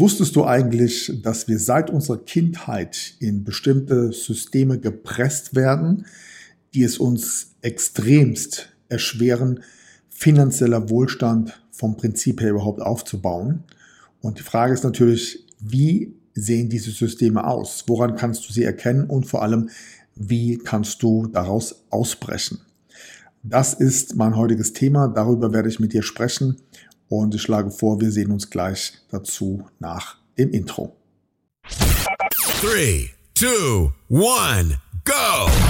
Wusstest du eigentlich, dass wir seit unserer Kindheit in bestimmte Systeme gepresst werden, die es uns extremst erschweren, finanzieller Wohlstand vom Prinzip her überhaupt aufzubauen? Und die Frage ist natürlich, wie sehen diese Systeme aus? Woran kannst du sie erkennen? Und vor allem, wie kannst du daraus ausbrechen? Das ist mein heutiges Thema. Darüber werde ich mit dir sprechen. Und ich schlage vor, wir sehen uns gleich dazu nach dem Intro. 3, 2, 1, go!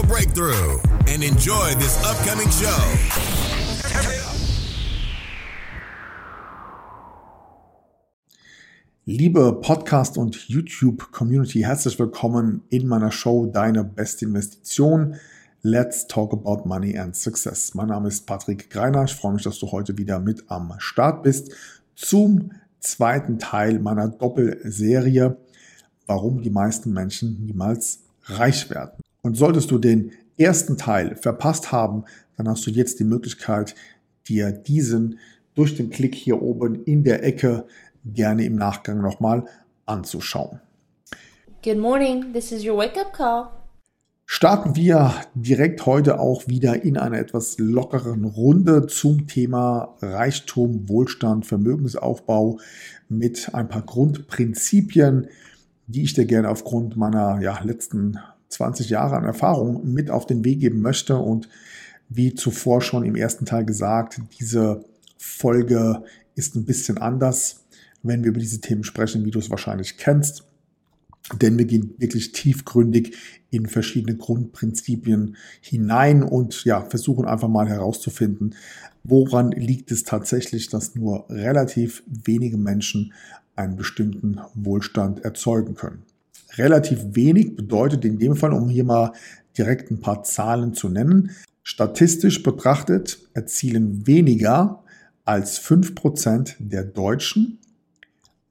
financial breakthrough and enjoy this upcoming show. Liebe Podcast- und YouTube-Community, herzlich willkommen in meiner Show Deine beste Investition. Let's talk about money and success. Mein Name ist Patrick Greiner. Ich freue mich, dass du heute wieder mit am Start bist zum zweiten Teil meiner Doppelserie, warum die meisten Menschen niemals reich werden. Und solltest du den ersten Teil verpasst haben, dann hast du jetzt die Möglichkeit, dir diesen durch den Klick hier oben in der Ecke gerne im Nachgang nochmal anzuschauen. Good morning, this is your wake-up call. Starten wir direkt heute auch wieder in einer etwas lockeren Runde zum Thema Reichtum, Wohlstand, Vermögensaufbau mit ein paar Grundprinzipien, die ich dir gerne aufgrund meiner ja, letzten 20 Jahre an Erfahrung mit auf den Weg geben möchte. Und wie zuvor schon im ersten Teil gesagt, diese Folge ist ein bisschen anders, wenn wir über diese Themen sprechen, wie du es wahrscheinlich kennst. Denn wir gehen wirklich tiefgründig in verschiedene Grundprinzipien hinein und ja, versuchen einfach mal herauszufinden, woran liegt es tatsächlich, dass nur relativ wenige Menschen einen bestimmten Wohlstand erzeugen können relativ wenig bedeutet in dem Fall, um hier mal direkt ein paar Zahlen zu nennen, statistisch betrachtet erzielen weniger als 5% der Deutschen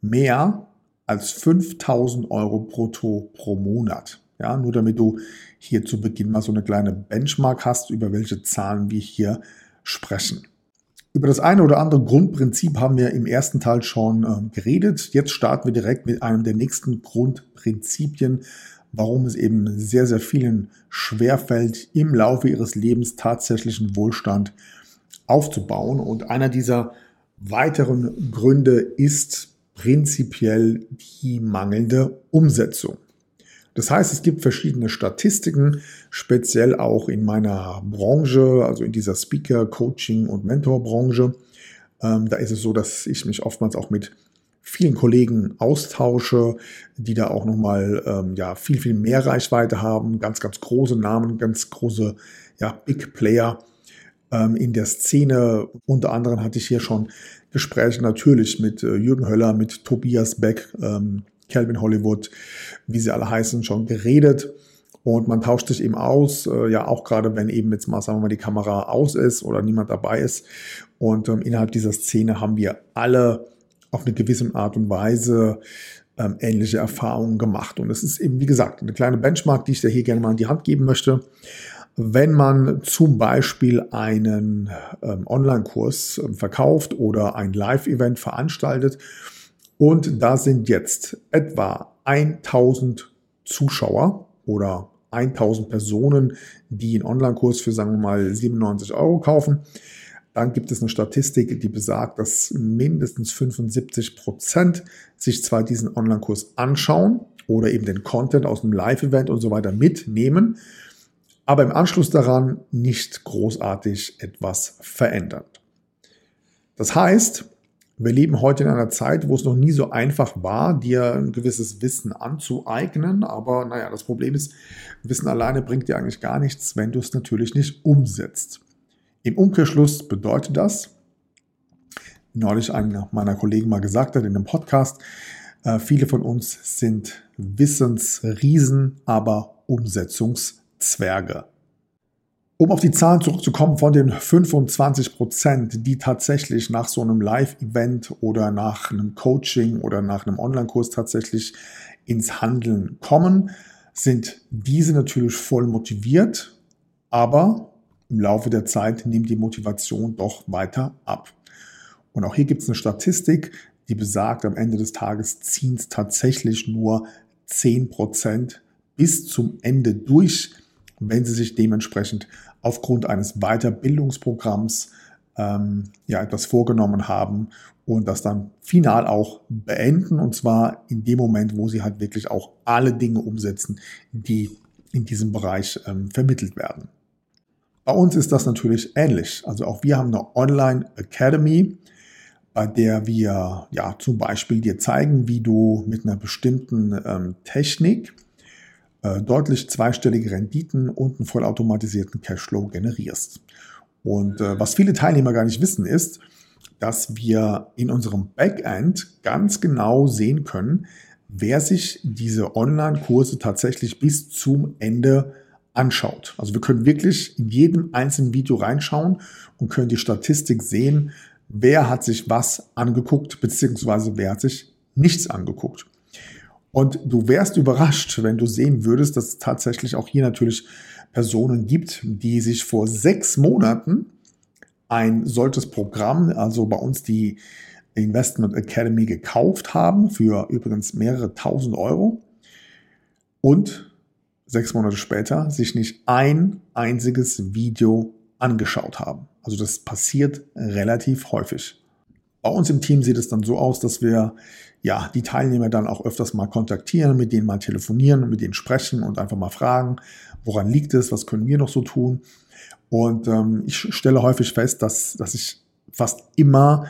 mehr als 5000 Euro brutto pro Monat. Ja, nur damit du hier zu Beginn mal so eine kleine Benchmark hast, über welche Zahlen wir hier sprechen. Über das eine oder andere Grundprinzip haben wir im ersten Teil schon äh, geredet. Jetzt starten wir direkt mit einem der nächsten Grundprinzipien, warum es eben sehr, sehr vielen schwerfällt, im Laufe ihres Lebens tatsächlichen Wohlstand aufzubauen. Und einer dieser weiteren Gründe ist prinzipiell die mangelnde Umsetzung. Das heißt, es gibt verschiedene Statistiken, speziell auch in meiner Branche, also in dieser Speaker, Coaching und Mentorbranche. Ähm, da ist es so, dass ich mich oftmals auch mit vielen Kollegen austausche, die da auch nochmal ähm, ja, viel, viel mehr Reichweite haben, ganz, ganz große Namen, ganz große ja, Big Player ähm, in der Szene. Unter anderem hatte ich hier schon Gespräche natürlich mit äh, Jürgen Höller, mit Tobias Beck, ähm, Calvin Hollywood, wie sie alle heißen, schon geredet. Und man tauscht sich eben aus, äh, ja auch gerade wenn eben jetzt mal, sagen wir mal, die Kamera aus ist oder niemand dabei ist. Und ähm, innerhalb dieser Szene haben wir alle auf eine gewisse Art und Weise ähm, ähnliche Erfahrungen gemacht. Und es ist eben, wie gesagt, eine kleine Benchmark, die ich dir hier gerne mal in die Hand geben möchte. Wenn man zum Beispiel einen ähm, Online-Kurs ähm, verkauft oder ein Live-Event veranstaltet und da sind jetzt etwa 1000 Zuschauer oder 1000 Personen, die einen Online-Kurs für, sagen wir mal, 97 Euro kaufen. Dann gibt es eine Statistik, die besagt, dass mindestens 75 Prozent sich zwar diesen Online-Kurs anschauen oder eben den Content aus einem Live-Event und so weiter mitnehmen, aber im Anschluss daran nicht großartig etwas verändern. Das heißt, wir leben heute in einer Zeit, wo es noch nie so einfach war, dir ein gewisses Wissen anzueignen. Aber naja, das Problem ist, Wissen alleine bringt dir eigentlich gar nichts, wenn du es natürlich nicht umsetzt. Im Umkehrschluss bedeutet das, neulich einer meiner Kollegen mal gesagt hat in einem Podcast, Äh, viele von uns sind Wissensriesen, aber Umsetzungszwerge. Um auf die Zahlen zurückzukommen von den 25 Prozent, die tatsächlich nach so einem Live-Event oder nach einem Coaching oder nach einem Online-Kurs tatsächlich ins Handeln kommen, sind diese natürlich voll motiviert, aber im Laufe der Zeit nimmt die Motivation doch weiter ab. Und auch hier gibt es eine Statistik, die besagt, am Ende des Tages ziehen es tatsächlich nur 10% bis zum Ende durch, wenn sie sich dementsprechend aufgrund eines Weiterbildungsprogramms ähm, ja etwas vorgenommen haben und das dann final auch beenden und zwar in dem Moment, wo sie halt wirklich auch alle Dinge umsetzen, die in diesem Bereich ähm, vermittelt werden. Bei uns ist das natürlich ähnlich. Also auch wir haben eine Online Academy, bei der wir ja zum Beispiel dir zeigen, wie du mit einer bestimmten ähm, Technik äh, deutlich zweistellige Renditen und einen vollautomatisierten Cashflow generierst. Und äh, was viele Teilnehmer gar nicht wissen, ist, dass wir in unserem Backend ganz genau sehen können, wer sich diese Online-Kurse tatsächlich bis zum Ende anschaut. Also wir können wirklich in jedem einzelnen Video reinschauen und können die Statistik sehen, wer hat sich was angeguckt, beziehungsweise wer hat sich nichts angeguckt. Und du wärst überrascht, wenn du sehen würdest, dass es tatsächlich auch hier natürlich Personen gibt, die sich vor sechs Monaten ein solches Programm, also bei uns die Investment Academy gekauft haben, für übrigens mehrere tausend Euro und sechs Monate später sich nicht ein einziges Video angeschaut haben. Also das passiert relativ häufig. Bei uns im Team sieht es dann so aus, dass wir ja die Teilnehmer dann auch öfters mal kontaktieren, mit denen mal telefonieren mit denen sprechen und einfach mal fragen, woran liegt es, was können wir noch so tun. Und ähm, ich stelle häufig fest, dass, dass ich fast immer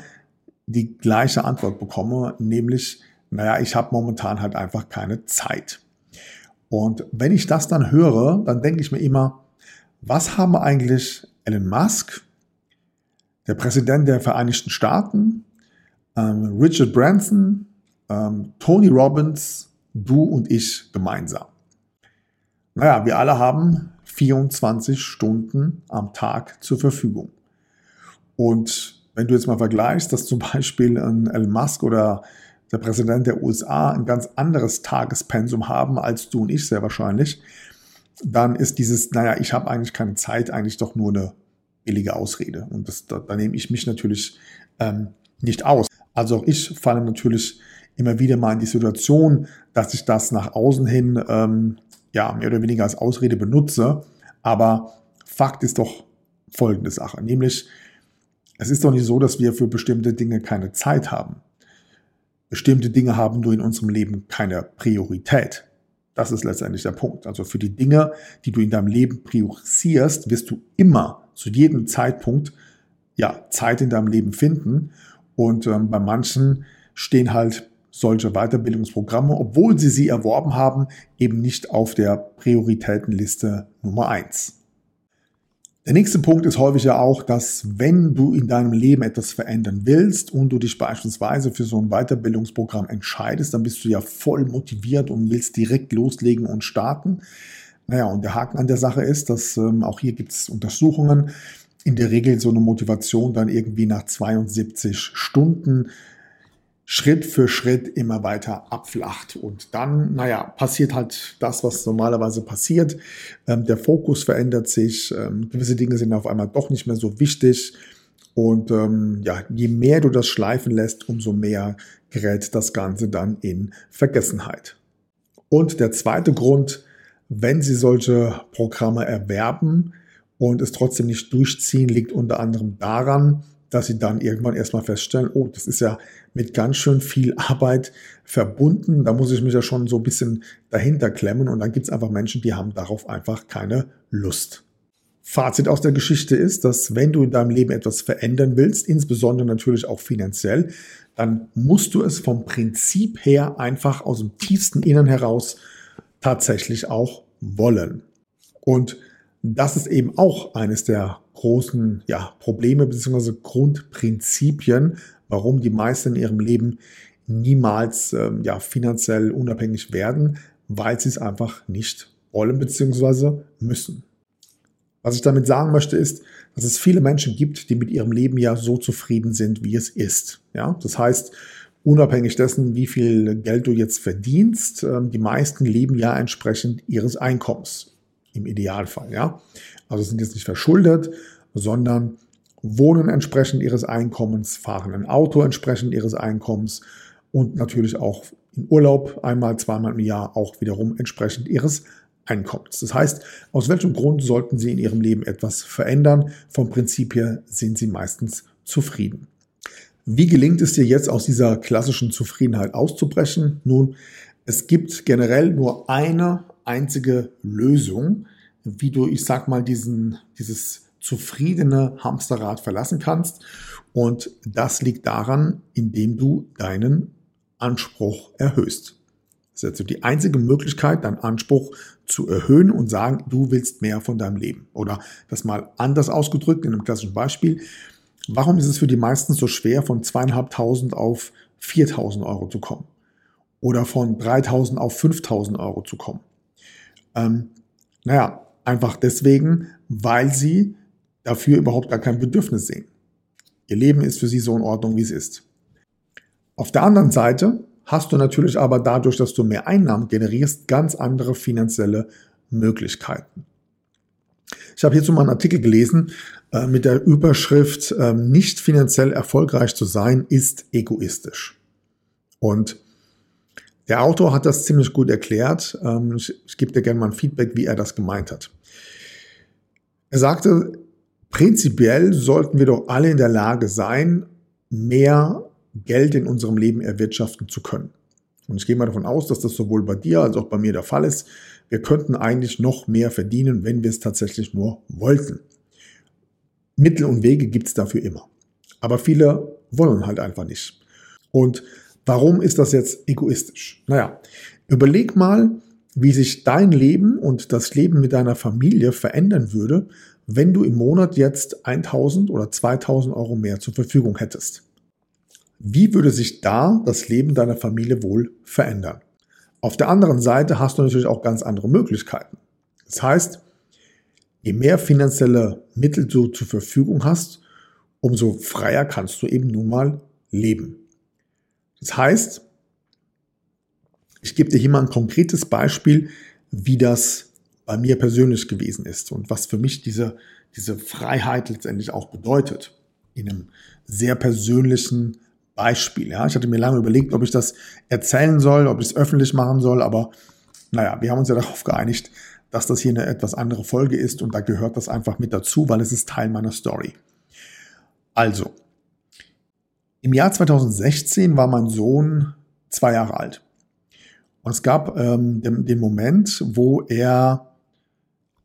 die gleiche Antwort bekomme, nämlich, naja, ich habe momentan halt einfach keine Zeit. Und wenn ich das dann höre, dann denke ich mir immer, was haben eigentlich Elon Musk, der Präsident der Vereinigten Staaten, ähm, Richard Branson, ähm, Tony Robbins, du und ich gemeinsam? Naja, wir alle haben 24 Stunden am Tag zur Verfügung. Und wenn du jetzt mal vergleichst, dass zum Beispiel ein Elon Musk oder der Präsident der USA ein ganz anderes Tagespensum haben als du und ich sehr wahrscheinlich, dann ist dieses, naja, ich habe eigentlich keine Zeit, eigentlich doch nur eine billige Ausrede. Und das, da, da nehme ich mich natürlich ähm, nicht aus. Also auch ich falle natürlich immer wieder mal in die Situation, dass ich das nach außen hin ähm, ja mehr oder weniger als Ausrede benutze. Aber Fakt ist doch folgende Sache, nämlich es ist doch nicht so, dass wir für bestimmte Dinge keine Zeit haben. Bestimmte Dinge haben nur in unserem Leben keine Priorität. Das ist letztendlich der Punkt. Also für die Dinge, die du in deinem Leben priorisierst, wirst du immer zu jedem Zeitpunkt ja Zeit in deinem Leben finden. Und ähm, bei manchen stehen halt solche Weiterbildungsprogramme, obwohl sie sie erworben haben, eben nicht auf der Prioritätenliste Nummer eins. Der nächste Punkt ist häufig ja auch, dass wenn du in deinem Leben etwas verändern willst und du dich beispielsweise für so ein Weiterbildungsprogramm entscheidest, dann bist du ja voll motiviert und willst direkt loslegen und starten. Naja, und der Haken an der Sache ist, dass ähm, auch hier gibt es Untersuchungen, in der Regel so eine Motivation dann irgendwie nach 72 Stunden Schritt für Schritt immer weiter abflacht. Und dann, naja, passiert halt das, was normalerweise passiert. Ähm, der Fokus verändert sich, ähm, gewisse Dinge sind auf einmal doch nicht mehr so wichtig. Und ähm, ja, je mehr du das schleifen lässt, umso mehr gerät das Ganze dann in Vergessenheit. Und der zweite Grund, wenn Sie solche Programme erwerben und es trotzdem nicht durchziehen, liegt unter anderem daran, dass sie dann irgendwann erstmal feststellen, oh, das ist ja mit ganz schön viel Arbeit verbunden. Da muss ich mich ja schon so ein bisschen dahinter klemmen. Und dann gibt es einfach Menschen, die haben darauf einfach keine Lust. Fazit aus der Geschichte ist, dass wenn du in deinem Leben etwas verändern willst, insbesondere natürlich auch finanziell, dann musst du es vom Prinzip her einfach aus dem tiefsten Innern heraus tatsächlich auch wollen. Und das ist eben auch eines der großen ja, Probleme bzw. Grundprinzipien, warum die meisten in ihrem Leben niemals ähm, ja, finanziell unabhängig werden, weil sie es einfach nicht wollen bzw. müssen. Was ich damit sagen möchte, ist, dass es viele Menschen gibt, die mit ihrem Leben ja so zufrieden sind, wie es ist. Ja, das heißt, unabhängig dessen, wie viel Geld du jetzt verdienst, ähm, die meisten leben ja entsprechend ihres Einkommens. Im Idealfall, ja. Also sind jetzt nicht verschuldet, sondern wohnen entsprechend ihres Einkommens, fahren ein Auto entsprechend ihres Einkommens und natürlich auch in Urlaub einmal, zweimal im Jahr auch wiederum entsprechend ihres Einkommens. Das heißt, aus welchem Grund sollten Sie in Ihrem Leben etwas verändern? Vom Prinzip her sind Sie meistens zufrieden. Wie gelingt es dir jetzt aus dieser klassischen Zufriedenheit auszubrechen? Nun, es gibt generell nur eine einzige Lösung, wie du, ich sag mal, diesen, dieses zufriedene Hamsterrad verlassen kannst. Und das liegt daran, indem du deinen Anspruch erhöhst. Das ist also die einzige Möglichkeit, deinen Anspruch zu erhöhen und sagen, du willst mehr von deinem Leben. Oder das mal anders ausgedrückt in einem klassischen Beispiel. Warum ist es für die meisten so schwer, von zweieinhalbtausend auf 4000 Euro zu kommen? Oder von 3000 auf 5000 Euro zu kommen? Ähm, naja, einfach deswegen, weil sie dafür überhaupt gar kein Bedürfnis sehen. Ihr Leben ist für sie so in Ordnung, wie es ist. Auf der anderen Seite hast du natürlich aber dadurch, dass du mehr Einnahmen generierst, ganz andere finanzielle Möglichkeiten. Ich habe hierzu mal einen Artikel gelesen äh, mit der Überschrift äh, Nicht finanziell erfolgreich zu sein ist egoistisch. Und der Autor hat das ziemlich gut erklärt. Ähm, ich, ich gebe dir gerne mal ein Feedback, wie er das gemeint hat. Er sagte, prinzipiell sollten wir doch alle in der Lage sein, mehr Geld in unserem Leben erwirtschaften zu können. Und ich gehe mal davon aus, dass das sowohl bei dir als auch bei mir der Fall ist. Wir könnten eigentlich noch mehr verdienen, wenn wir es tatsächlich nur wollten. Mittel und Wege gibt es dafür immer. Aber viele wollen halt einfach nicht. Und warum ist das jetzt egoistisch? Naja, überleg mal, wie sich dein Leben und das Leben mit deiner Familie verändern würde, wenn du im Monat jetzt 1000 oder 2000 Euro mehr zur Verfügung hättest. Wie würde sich da das Leben deiner Familie wohl verändern? Auf der anderen Seite hast du natürlich auch ganz andere Möglichkeiten. Das heißt, je mehr finanzielle Mittel du zur Verfügung hast, umso freier kannst du eben nun mal leben. Das heißt, ich gebe dir hier mal ein konkretes Beispiel, wie das bei mir persönlich gewesen ist und was für mich diese, diese Freiheit letztendlich auch bedeutet. In einem sehr persönlichen Beispiel. Ja. Ich hatte mir lange überlegt, ob ich das erzählen soll, ob ich es öffentlich machen soll, aber naja, wir haben uns ja darauf geeinigt, dass das hier eine etwas andere Folge ist und da gehört das einfach mit dazu, weil es ist Teil meiner Story. Also, im Jahr 2016 war mein Sohn zwei Jahre alt. Und es gab ähm, den, den Moment, wo er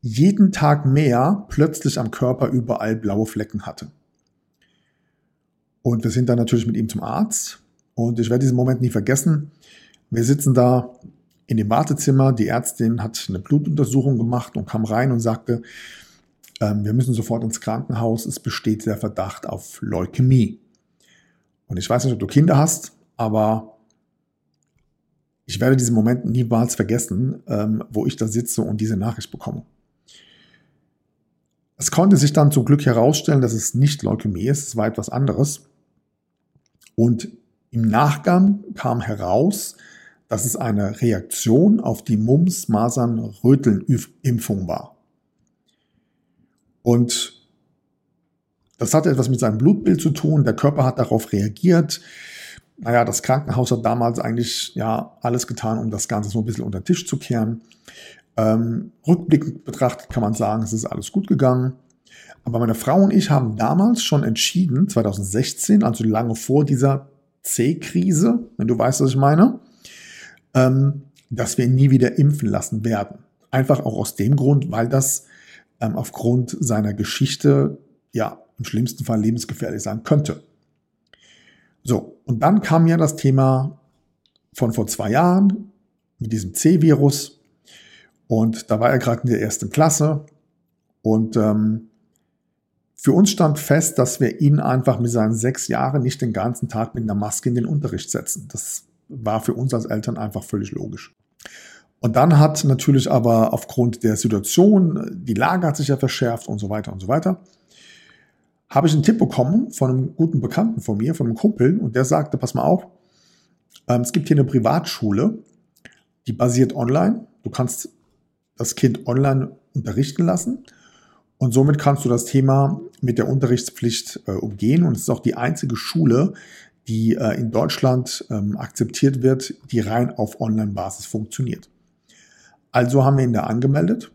jeden Tag mehr plötzlich am Körper überall blaue Flecken hatte. Und wir sind dann natürlich mit ihm zum Arzt. Und ich werde diesen Moment nie vergessen. Wir sitzen da in dem Wartezimmer. Die Ärztin hat eine Blutuntersuchung gemacht und kam rein und sagte, ähm, wir müssen sofort ins Krankenhaus. Es besteht der Verdacht auf Leukämie. Und ich weiß nicht, ob du Kinder hast, aber ich werde diesen Moment niemals vergessen, ähm, wo ich da sitze und diese Nachricht bekomme. Es konnte sich dann zum Glück herausstellen, dass es nicht Leukämie ist, es war etwas anderes. Und im Nachgang kam heraus, dass es eine Reaktion auf die Mumps-Masern-Röteln-Impfung war. Und das hatte etwas mit seinem Blutbild zu tun. Der Körper hat darauf reagiert. Naja, das Krankenhaus hat damals eigentlich ja alles getan, um das Ganze so ein bisschen unter den Tisch zu kehren. Ähm, rückblickend betrachtet kann man sagen, es ist alles gut gegangen. Aber meine Frau und ich haben damals schon entschieden, 2016, also lange vor dieser C-Krise, wenn du weißt, was ich meine, ähm, dass wir ihn nie wieder impfen lassen werden. Einfach auch aus dem Grund, weil das ähm, aufgrund seiner Geschichte ja im schlimmsten Fall lebensgefährlich sein könnte. So, und dann kam ja das Thema von vor zwei Jahren mit diesem C-Virus. Und da war er gerade in der ersten Klasse. Und ähm, Für uns stand fest, dass wir ihn einfach mit seinen sechs Jahren nicht den ganzen Tag mit einer Maske in den Unterricht setzen. Das war für uns als Eltern einfach völlig logisch. Und dann hat natürlich aber aufgrund der Situation, die Lage hat sich ja verschärft und so weiter und so weiter, habe ich einen Tipp bekommen von einem guten Bekannten von mir, von einem Kumpel, und der sagte, pass mal auf, ähm, es gibt hier eine Privatschule, die basiert online. Du kannst das Kind online unterrichten lassen und somit kannst du das Thema mit der Unterrichtspflicht äh, umgehen. Und es ist auch die einzige Schule, die äh, in Deutschland ähm, akzeptiert wird, die rein auf Online-Basis funktioniert. Also haben wir ihn da angemeldet.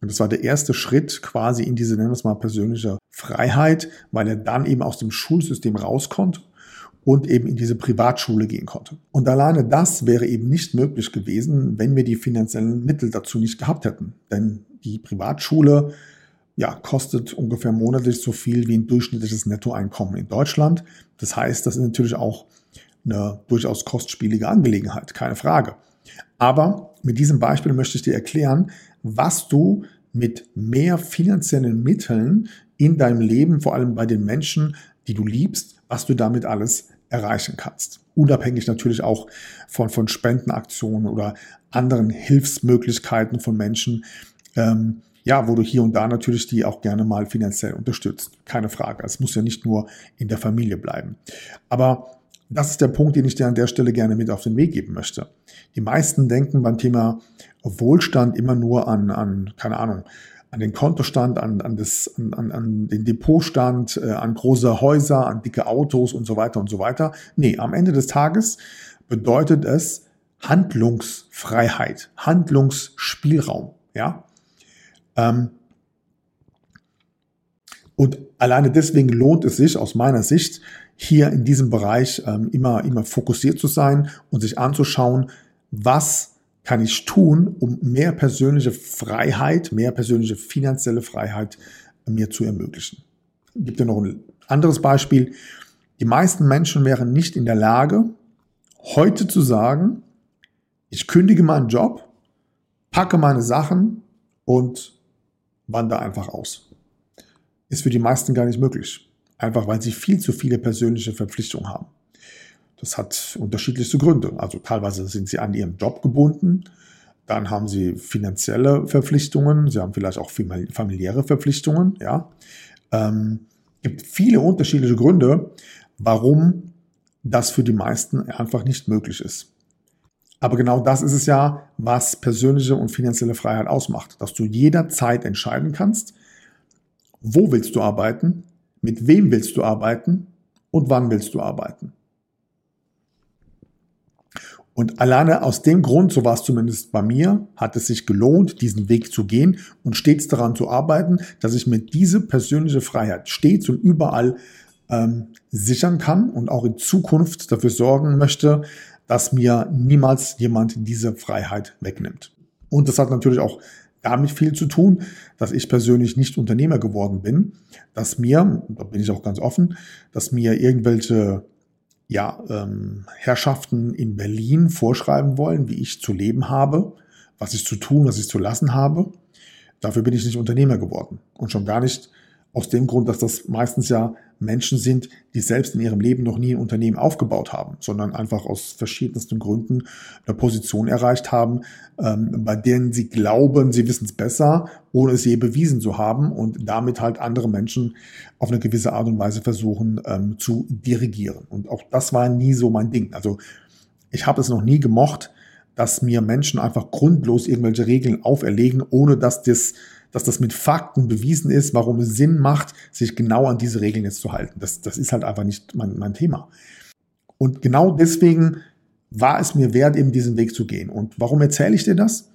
Und das war der erste Schritt quasi in diese, nennen wir es mal, persönliche Freiheit, weil er dann eben aus dem Schulsystem raus konnte und eben in diese Privatschule gehen konnte. Und alleine das wäre eben nicht möglich gewesen, wenn wir die finanziellen Mittel dazu nicht gehabt hätten. Denn die Privatschule ja, kostet ungefähr monatlich so viel wie ein durchschnittliches Nettoeinkommen in Deutschland. Das heißt, das ist natürlich auch eine durchaus kostspielige Angelegenheit, keine Frage. Aber mit diesem Beispiel möchte ich dir erklären, was du mit mehr finanziellen Mitteln in deinem Leben, vor allem bei den Menschen, die du liebst, was du damit alles erreichen kannst. Unabhängig natürlich auch von, von Spendenaktionen oder anderen Hilfsmöglichkeiten von Menschen, ähm, ja, wo du hier und da natürlich die auch gerne mal finanziell unterstützt. Keine Frage. Es muss ja nicht nur in der Familie bleiben. Aber das ist der Punkt, den ich dir an der Stelle gerne mit auf den Weg geben möchte. Die meisten denken beim Thema Wohlstand immer nur an, an keine Ahnung, an den Kontostand, an, an, das, an, an den Depotstand, äh, an große Häuser, an dicke Autos und so weiter und so weiter. Nee, am Ende des Tages bedeutet es Handlungsfreiheit, Handlungsspielraum. Ja, und alleine deswegen lohnt es sich aus meiner Sicht, hier in diesem Bereich ähm, immer, immer fokussiert zu sein und sich anzuschauen, was kann ich tun, um mehr persönliche Freiheit, mehr persönliche finanzielle Freiheit mir zu ermöglichen. Gibt ja noch ein anderes Beispiel. Die meisten Menschen wären nicht in der Lage, heute zu sagen, ich kündige meinen Job, packe meine Sachen und wandere einfach aus. Ist für die meisten gar nicht möglich. Einfach weil sie viel zu viele persönliche Verpflichtungen haben. Das hat unterschiedlichste Gründe. Also teilweise sind sie an ihrem Job gebunden, dann haben sie finanzielle Verpflichtungen, sie haben vielleicht auch familiäre Verpflichtungen. Ja, ähm, gibt viele unterschiedliche Gründe, warum das für die meisten einfach nicht möglich ist. Aber genau das ist es ja, was persönliche und finanzielle Freiheit ausmacht, dass du jederzeit entscheiden kannst, wo willst du arbeiten, mit wem willst du arbeiten und wann willst du arbeiten. Und alleine aus dem Grund, so war es zumindest bei mir, hat es sich gelohnt, diesen Weg zu gehen und stets daran zu arbeiten, dass ich mir diese persönliche Freiheit stets und überall ähm, sichern kann und auch in Zukunft dafür sorgen möchte, dass mir niemals jemand diese Freiheit wegnimmt. Und das hat natürlich auch damit viel zu tun, dass ich persönlich nicht Unternehmer geworden bin, dass mir, da bin ich auch ganz offen, dass mir irgendwelche ja, ähm, Herrschaften in Berlin vorschreiben wollen, wie ich zu leben habe, was ich zu tun, was ich zu lassen habe. Dafür bin ich nicht Unternehmer geworden und schon gar nicht aus dem Grund, dass das meistens ja Menschen sind, die selbst in ihrem Leben noch nie ein Unternehmen aufgebaut haben, sondern einfach aus verschiedensten Gründen eine Position erreicht haben, ähm, bei denen sie glauben, sie wissen es besser, ohne es je bewiesen zu haben und damit halt andere Menschen auf eine gewisse Art und Weise versuchen ähm, zu dirigieren. Und auch das war nie so mein Ding. Also ich habe es noch nie gemocht, dass mir Menschen einfach grundlos irgendwelche Regeln auferlegen, ohne dass das dass das mit Fakten bewiesen ist, warum es Sinn macht, sich genau an diese Regeln jetzt zu halten. Das, das ist halt einfach nicht mein, mein Thema. Und genau deswegen war es mir wert, eben diesen Weg zu gehen. Und warum erzähle ich dir das?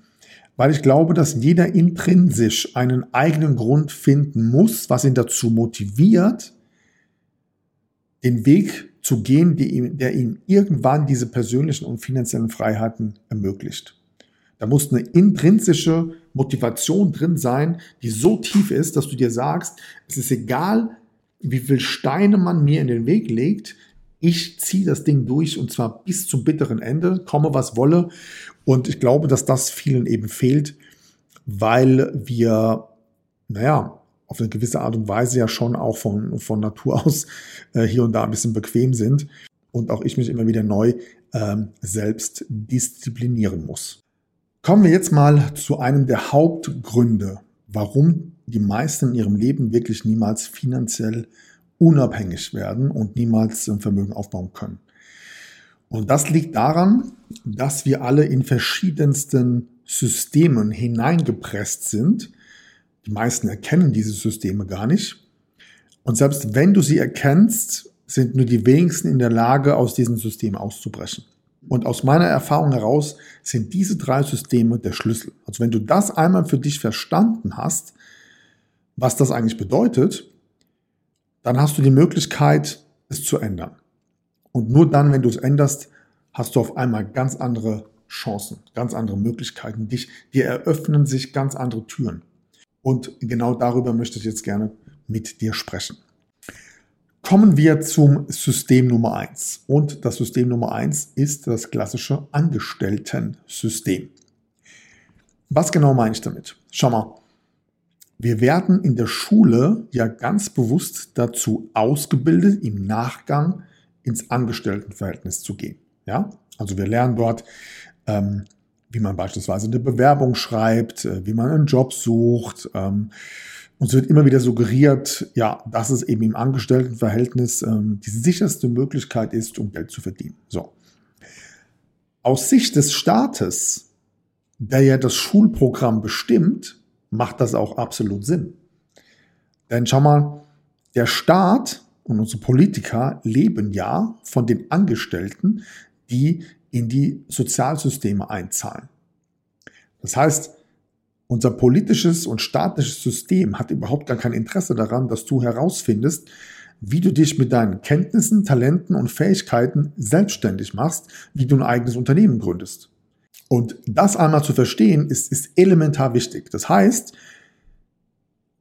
Weil ich glaube, dass jeder intrinsisch einen eigenen Grund finden muss, was ihn dazu motiviert, den Weg zu gehen, der ihm irgendwann diese persönlichen und finanziellen Freiheiten ermöglicht. Da muss eine intrinsische Motivation drin sein, die so tief ist, dass du dir sagst, es ist egal, wie viel Steine man mir in den Weg legt, ich ziehe das Ding durch und zwar bis zum bitteren Ende, komme was wolle. Und ich glaube, dass das vielen eben fehlt, weil wir, naja, auf eine gewisse Art und Weise ja schon auch von, von Natur aus äh, hier und da ein bisschen bequem sind und auch ich mich immer wieder neu ähm, selbst disziplinieren muss. Kommen wir jetzt mal zu einem der Hauptgründe, warum die meisten in ihrem Leben wirklich niemals finanziell unabhängig werden und niemals ein Vermögen aufbauen können. Und das liegt daran, dass wir alle in verschiedensten Systemen hineingepresst sind. Die meisten erkennen diese Systeme gar nicht. Und selbst wenn du sie erkennst, sind nur die wenigsten in der Lage, aus diesem System auszubrechen. Und aus meiner Erfahrung heraus sind diese drei Systeme der Schlüssel. Also wenn du das einmal für dich verstanden hast, was das eigentlich bedeutet, dann hast du die Möglichkeit, es zu ändern. Und nur dann, wenn du es änderst, hast du auf einmal ganz andere Chancen, ganz andere Möglichkeiten. Dich, dir eröffnen sich ganz andere Türen. Und genau darüber möchte ich jetzt gerne mit dir sprechen. Kommen wir zum System Nummer eins Und das System Nummer eins ist das klassische Angestellten-System. Was genau meine ich damit? Schau mal, wir werden in der Schule ja ganz bewusst dazu ausgebildet, im Nachgang ins Angestelltenverhältnis zu gehen. Ja? Also wir lernen dort, ähm, wie man beispielsweise eine Bewerbung schreibt, äh, wie man einen Job sucht. Ähm, uns wird immer wieder suggeriert, ja, dass es eben im Angestelltenverhältnis ähm, die sicherste Möglichkeit ist, um Geld zu verdienen. So. Aus Sicht des Staates, der ja das Schulprogramm bestimmt, macht das auch absolut Sinn. Denn schau mal, der Staat und unsere Politiker leben ja von den Angestellten, die in die Sozialsysteme einzahlen. Das heißt, unser politisches und staatliches System hat überhaupt gar kein Interesse daran, dass du herausfindest, wie du dich mit deinen Kenntnissen, Talenten und Fähigkeiten selbstständig machst, wie du ein eigenes Unternehmen gründest. Und das einmal zu verstehen, ist, ist elementar wichtig. Das heißt,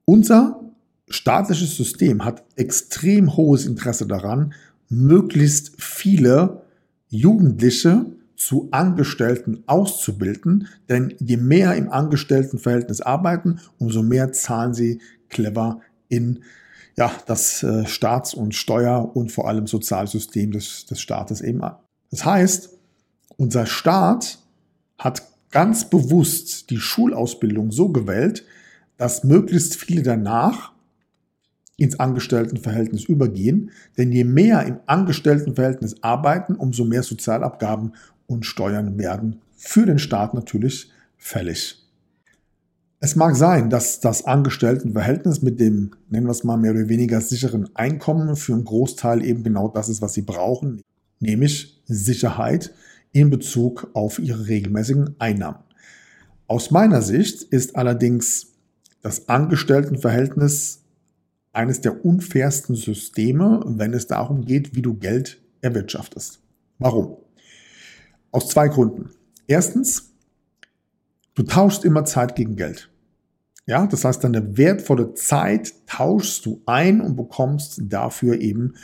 unser staatliches System hat extrem hohes Interesse daran, möglichst viele Jugendliche zu Angestellten auszubilden, denn je mehr im Angestelltenverhältnis arbeiten, umso mehr zahlen sie clever in ja, das äh, Staats- und Steuer- und vor allem Sozialsystem des, des Staates eben an. Das heißt, unser Staat hat ganz bewusst die Schulausbildung so gewählt, dass möglichst viele danach ins Angestelltenverhältnis übergehen. Denn je mehr im Angestelltenverhältnis arbeiten, umso mehr Sozialabgaben und Steuern werden für den Staat natürlich fällig. Es mag sein, dass das Angestelltenverhältnis mit dem, nennen wir es mal, mehr oder weniger sicheren Einkommen für einen Großteil eben genau das ist, was sie brauchen, nämlich Sicherheit in Bezug auf ihre regelmäßigen Einnahmen. Aus meiner Sicht ist allerdings das Angestelltenverhältnis eines der unfairsten Systeme, wenn es darum geht, wie du Geld erwirtschaftest. Warum? Aus zwei Gründen. Erstens, du tauschst immer Zeit gegen Geld. Ja, das heißt, deine wertvolle Zeit tauschst du ein und bekommst dafür eben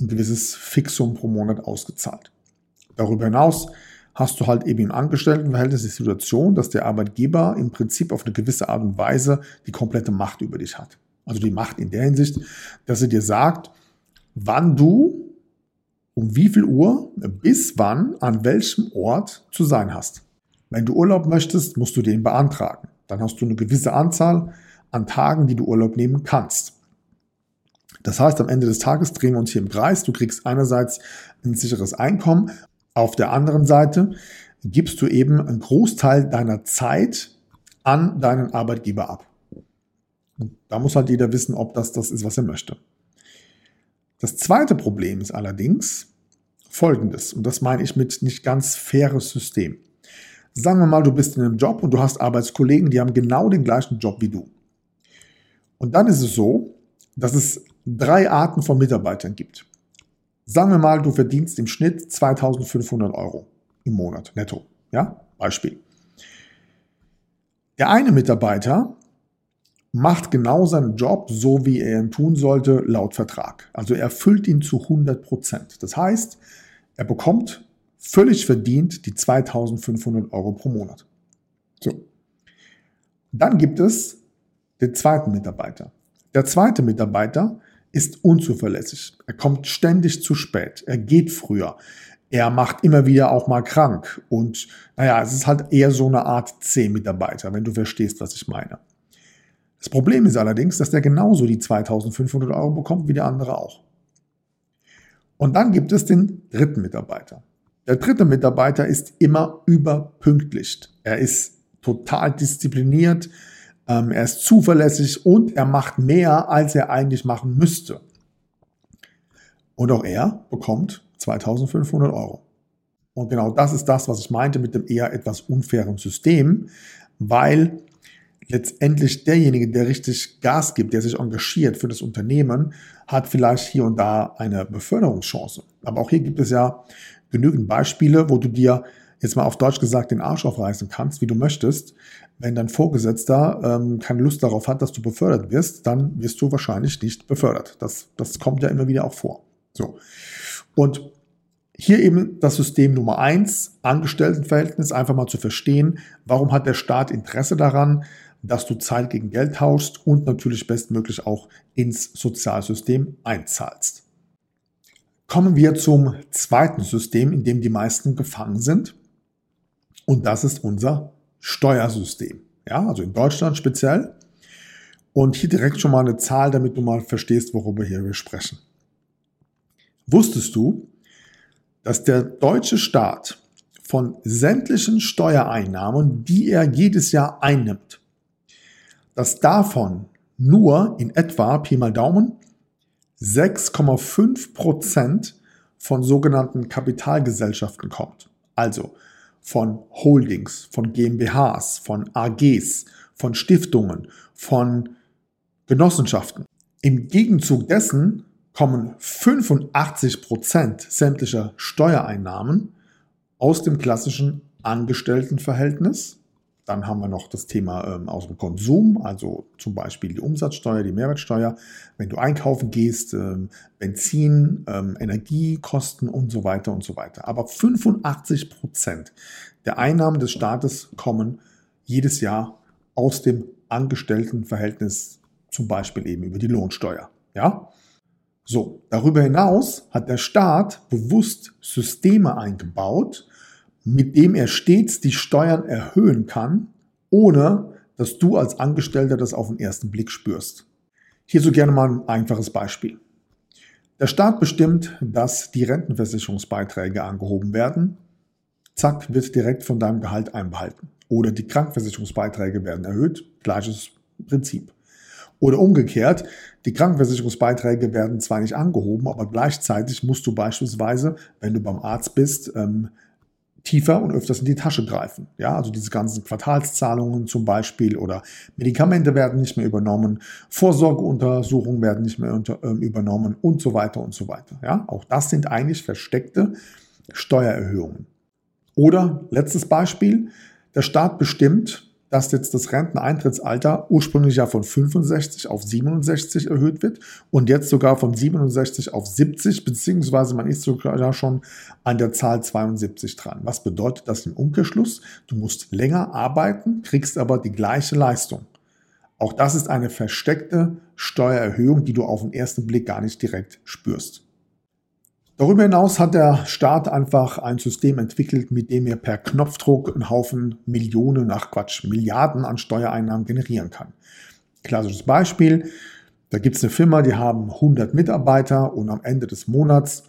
ein gewisses Fixum pro Monat ausgezahlt. Darüber hinaus hast du halt eben im Angestelltenverhältnis die Situation, dass der Arbeitgeber im Prinzip auf eine gewisse Art und Weise die komplette Macht über dich hat. Also die Macht in der Hinsicht, dass er dir sagt, wann du um wie viel Uhr bis wann an welchem Ort zu sein hast. Wenn du Urlaub möchtest, musst du den beantragen. Dann hast du eine gewisse Anzahl an Tagen, die du Urlaub nehmen kannst. Das heißt, am Ende des Tages drehen wir uns hier im Kreis. Du kriegst einerseits ein sicheres Einkommen. Auf der anderen Seite gibst du eben einen Großteil deiner Zeit an deinen Arbeitgeber ab. Und da muss halt jeder wissen, ob das das ist, was er möchte. Das zweite Problem ist allerdings folgendes, und das meine ich mit nicht ganz faires System. Sagen wir mal, du bist in einem Job und du hast Arbeitskollegen, die haben genau den gleichen Job wie du. Und dann ist es so, dass es drei Arten von Mitarbeitern gibt. Sagen wir mal, du verdienst im Schnitt 2500 Euro im Monat netto. Ja, Beispiel. Der eine Mitarbeiter macht genau seinen Job so, wie er ihn tun sollte, laut Vertrag. Also er erfüllt ihn zu 100 Prozent. Das heißt, er bekommt völlig verdient die 2500 Euro pro Monat. So. Dann gibt es den zweiten Mitarbeiter. Der zweite Mitarbeiter ist unzuverlässig. Er kommt ständig zu spät. Er geht früher. Er macht immer wieder auch mal krank. Und naja, es ist halt eher so eine Art C-Mitarbeiter, wenn du verstehst, was ich meine. Das Problem ist allerdings, dass der genauso die 2500 Euro bekommt wie der andere auch. Und dann gibt es den dritten Mitarbeiter. Der dritte Mitarbeiter ist immer überpünktlich. Er ist total diszipliniert, ähm, er ist zuverlässig und er macht mehr, als er eigentlich machen müsste. Und auch er bekommt 2500 Euro. Und genau das ist das, was ich meinte mit dem eher etwas unfairen System, weil letztendlich derjenige, der richtig Gas gibt, der sich engagiert für das Unternehmen, hat vielleicht hier und da eine Beförderungschance. Aber auch hier gibt es ja genügend Beispiele, wo du dir jetzt mal auf Deutsch gesagt den Arsch aufreißen kannst, wie du möchtest. Wenn dein Vorgesetzter ähm, keine Lust darauf hat, dass du befördert wirst, dann wirst du wahrscheinlich nicht befördert. Das, das kommt ja immer wieder auch vor. So. Und hier eben das System Nummer eins, Angestelltenverhältnis, einfach mal zu verstehen, warum hat der Staat Interesse daran, dass du Zeit gegen Geld tauschst und natürlich bestmöglich auch ins Sozialsystem einzahlst. Kommen wir zum zweiten System, in dem die meisten gefangen sind. Und das ist unser Steuersystem. Ja, also in Deutschland speziell. Und hier direkt schon mal eine Zahl, damit du mal verstehst, worüber hier wir sprechen. Wusstest du, dass der deutsche Staat von sämtlichen Steuereinnahmen, die er jedes Jahr einnimmt, dass davon nur in etwa, Pi mal Daumen, 6,5 Prozent von sogenannten Kapitalgesellschaften kommt. Also von Holdings, von GmbHs, von AGs, von Stiftungen, von Genossenschaften. Im Gegenzug dessen kommen 85 Prozent sämtlicher Steuereinnahmen aus dem klassischen Angestelltenverhältnis dann haben wir noch das Thema ähm, aus dem Konsum, also zum Beispiel die Umsatzsteuer, die Mehrwertsteuer. Wenn du einkaufen gehst, ähm, Benzin, ähm, Energiekosten und so weiter und so weiter. Aber 85 Prozent der Einnahmen des Staates kommen jedes Jahr aus dem Angestelltenverhältnis, zum Beispiel eben über die Lohnsteuer. Ja? So, darüber hinaus hat der Staat bewusst Systeme eingebaut, mit dem er stets die Steuern erhöhen kann, ohne dass du als Angestellter das auf den ersten Blick spürst. Hierzu gerne mal ein einfaches Beispiel. Der Staat bestimmt, dass die Rentenversicherungsbeiträge angehoben werden. Zack, wird direkt von deinem Gehalt einbehalten. Oder die Krankenversicherungsbeiträge werden erhöht. Gleiches Prinzip. Oder umgekehrt, die Krankenversicherungsbeiträge werden zwar nicht angehoben, aber gleichzeitig musst du beispielsweise, wenn du beim Arzt bist, ähm, tiefer und öfters in die Tasche greifen. Ja, also diese ganzen Quartalszahlungen zum Beispiel oder Medikamente werden nicht mehr übernommen, Vorsorgeuntersuchungen werden nicht mehr unter, äh, übernommen und so weiter und so weiter. Ja, auch das sind eigentlich versteckte Steuererhöhungen. Oder letztes Beispiel, der Staat bestimmt, dass jetzt das Renteneintrittsalter ursprünglich ja von 65 auf 67 erhöht wird und jetzt sogar von 67 auf 70, beziehungsweise man ist sogar schon an der Zahl 72 dran. Was bedeutet das im Umkehrschluss? Du musst länger arbeiten, kriegst aber die gleiche Leistung. Auch das ist eine versteckte Steuererhöhung, die du auf den ersten Blick gar nicht direkt spürst. Darüber hinaus hat der Staat einfach ein System entwickelt, mit dem er per Knopfdruck einen Haufen Millionen, ach Quatsch, Milliarden an Steuereinnahmen generieren kann. Klassisches Beispiel, da gibt es eine Firma, die haben 100 Mitarbeiter und am Ende des Monats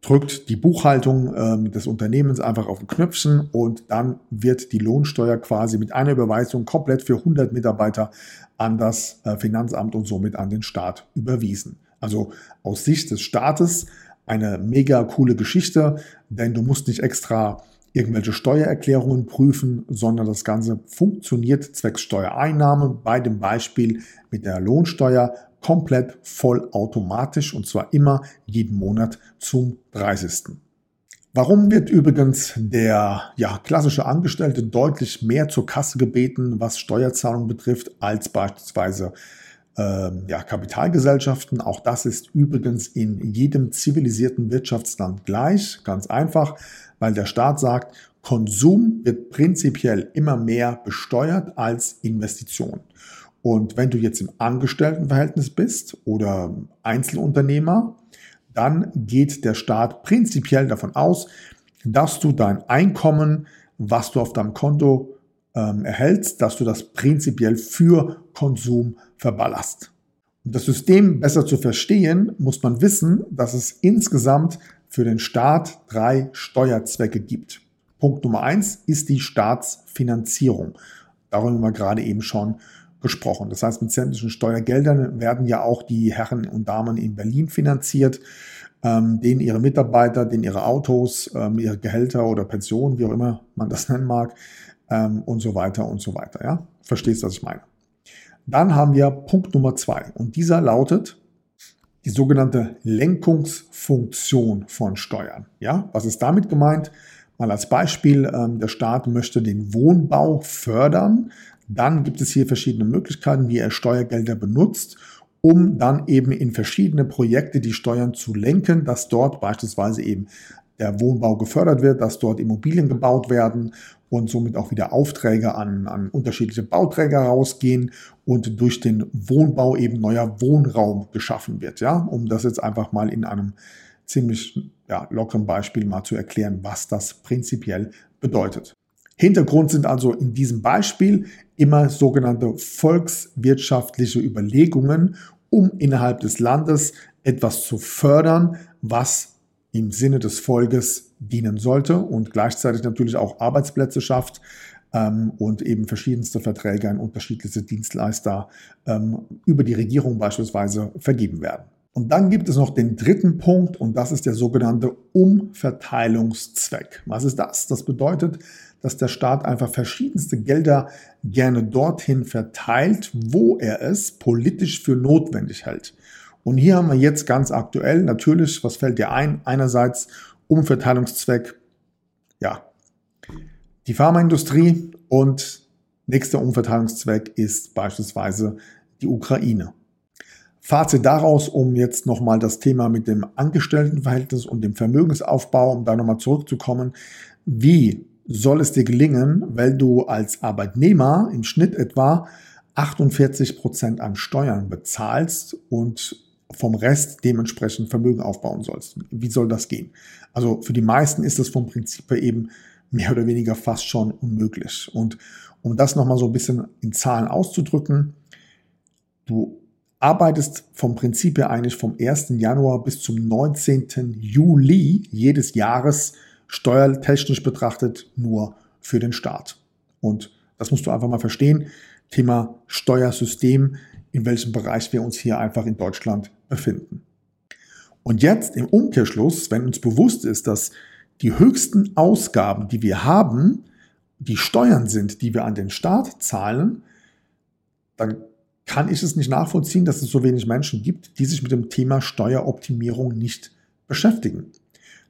drückt die Buchhaltung äh, des Unternehmens einfach auf ein Knöpfchen und dann wird die Lohnsteuer quasi mit einer Überweisung komplett für 100 Mitarbeiter an das äh, Finanzamt und somit an den Staat überwiesen. Also aus Sicht des Staates eine mega coole Geschichte, denn du musst nicht extra irgendwelche Steuererklärungen prüfen, sondern das Ganze funktioniert zwecks Steuereinnahme bei dem Beispiel mit der Lohnsteuer komplett vollautomatisch und zwar immer jeden Monat zum 30. Warum wird übrigens der ja, klassische Angestellte deutlich mehr zur Kasse gebeten, was Steuerzahlung betrifft, als beispielsweise ja, Kapitalgesellschaften. Auch das ist übrigens in jedem zivilisierten Wirtschaftsland gleich, ganz einfach, weil der Staat sagt, Konsum wird prinzipiell immer mehr besteuert als Investition. Und wenn du jetzt im Angestelltenverhältnis bist oder Einzelunternehmer, dann geht der Staat prinzipiell davon aus, dass du dein Einkommen, was du auf deinem Konto ähm, erhältst, dass du das prinzipiell für Konsum verballerst. Um das System besser zu verstehen, muss man wissen, dass es insgesamt für den Staat drei Steuerzwecke gibt. Punkt Nummer eins ist die Staatsfinanzierung. Darüber haben wir gerade eben schon gesprochen. Das heißt, mit sämtlichen Steuergeldern werden ja auch die Herren und Damen in Berlin finanziert, ähm, denen ihre Mitarbeiter, denen ihre Autos, ähm, ihre Gehälter oder Pensionen, wie auch immer man das nennen mag, ähm, und so weiter und so weiter. Ja? Verstehst du, was ich meine? Dann haben wir Punkt Nummer zwei und dieser lautet die sogenannte Lenkungsfunktion von Steuern. Ja, was ist damit gemeint? Mal als Beispiel, ähm, der Staat möchte den Wohnbau fördern. Dann gibt es hier verschiedene Möglichkeiten, wie er Steuergelder benutzt, um dann eben in verschiedene Projekte die Steuern zu lenken, dass dort beispielsweise eben der Wohnbau gefördert wird, dass dort Immobilien gebaut werden und somit auch wieder Aufträge an, an unterschiedliche Bauträger rausgehen und durch den Wohnbau eben neuer Wohnraum geschaffen wird. Ja, um das jetzt einfach mal in einem ziemlich ja, lockeren Beispiel mal zu erklären, was das prinzipiell bedeutet. Hintergrund sind also in diesem Beispiel immer sogenannte volkswirtschaftliche Überlegungen, um innerhalb des Landes etwas zu fördern, was im Sinne des Volkes dienen sollte und gleichzeitig natürlich auch Arbeitsplätze schafft ähm, und eben verschiedenste Verträge an unterschiedliche Dienstleister ähm, über die Regierung beispielsweise vergeben werden. Und dann gibt es noch den dritten Punkt und das ist der sogenannte Umverteilungszweck. Was ist das? Das bedeutet, dass der Staat einfach verschiedenste Gelder gerne dorthin verteilt, wo er es politisch für notwendig hält. Und hier haben wir jetzt ganz aktuell natürlich, was fällt dir ein? Einerseits Umverteilungszweck, ja, die Pharmaindustrie und nächster Umverteilungszweck ist beispielsweise die Ukraine. Fazit daraus, um jetzt nochmal das Thema mit dem Angestelltenverhältnis und dem Vermögensaufbau, um da nochmal zurückzukommen. Wie soll es dir gelingen, weil du als Arbeitnehmer im Schnitt etwa 48 Prozent an Steuern bezahlst und vom Rest dementsprechend Vermögen aufbauen sollst. Wie soll das gehen? Also für die meisten ist das vom Prinzip her eben mehr oder weniger fast schon unmöglich. Und um das nochmal so ein bisschen in Zahlen auszudrücken, du arbeitest vom Prinzip her eigentlich vom 1. Januar bis zum 19. Juli jedes Jahres steuertechnisch betrachtet nur für den Staat. Und das musst du einfach mal verstehen. Thema Steuersystem, in welchem Bereich wir uns hier einfach in Deutschland befinden. Und jetzt im Umkehrschluss, wenn uns bewusst ist, dass die höchsten Ausgaben, die wir haben, die Steuern sind, die wir an den Staat zahlen, dann kann ich es nicht nachvollziehen, dass es so wenig Menschen gibt, die sich mit dem Thema Steueroptimierung nicht beschäftigen.